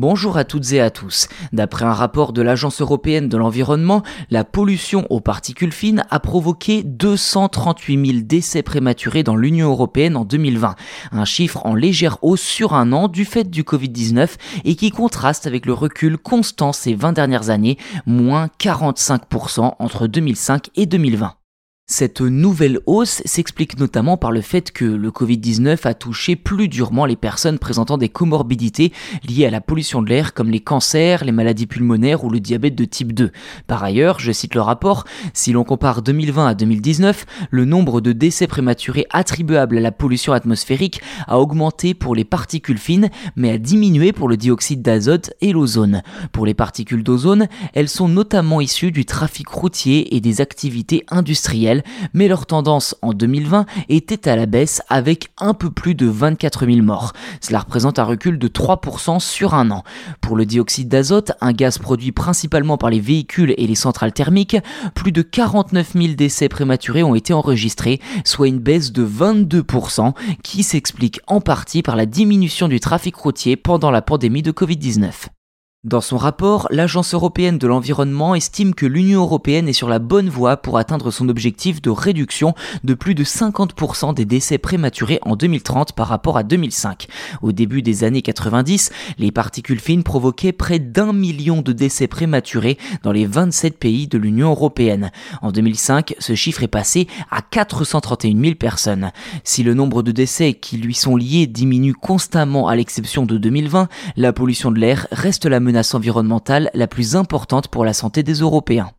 Bonjour à toutes et à tous. D'après un rapport de l'Agence européenne de l'environnement, la pollution aux particules fines a provoqué 238 000 décès prématurés dans l'Union européenne en 2020. Un chiffre en légère hausse sur un an du fait du Covid-19 et qui contraste avec le recul constant ces 20 dernières années, moins 45% entre 2005 et 2020. Cette nouvelle hausse s'explique notamment par le fait que le Covid-19 a touché plus durement les personnes présentant des comorbidités liées à la pollution de l'air comme les cancers, les maladies pulmonaires ou le diabète de type 2. Par ailleurs, je cite le rapport, si l'on compare 2020 à 2019, le nombre de décès prématurés attribuables à la pollution atmosphérique a augmenté pour les particules fines mais a diminué pour le dioxyde d'azote et l'ozone. Pour les particules d'ozone, elles sont notamment issues du trafic routier et des activités industrielles mais leur tendance en 2020 était à la baisse avec un peu plus de 24 000 morts. Cela représente un recul de 3% sur un an. Pour le dioxyde d'azote, un gaz produit principalement par les véhicules et les centrales thermiques, plus de 49 000 décès prématurés ont été enregistrés, soit une baisse de 22% qui s'explique en partie par la diminution du trafic routier pendant la pandémie de Covid-19. Dans son rapport, l'Agence européenne de l'environnement estime que l'Union européenne est sur la bonne voie pour atteindre son objectif de réduction de plus de 50% des décès prématurés en 2030 par rapport à 2005. Au début des années 90, les particules fines provoquaient près d'un million de décès prématurés dans les 27 pays de l'Union européenne. En 2005, ce chiffre est passé à 431 000 personnes. Si le nombre de décès qui lui sont liés diminue constamment à l'exception de 2020, la pollution de l'air reste la menace environnementale la plus importante pour la santé des Européens.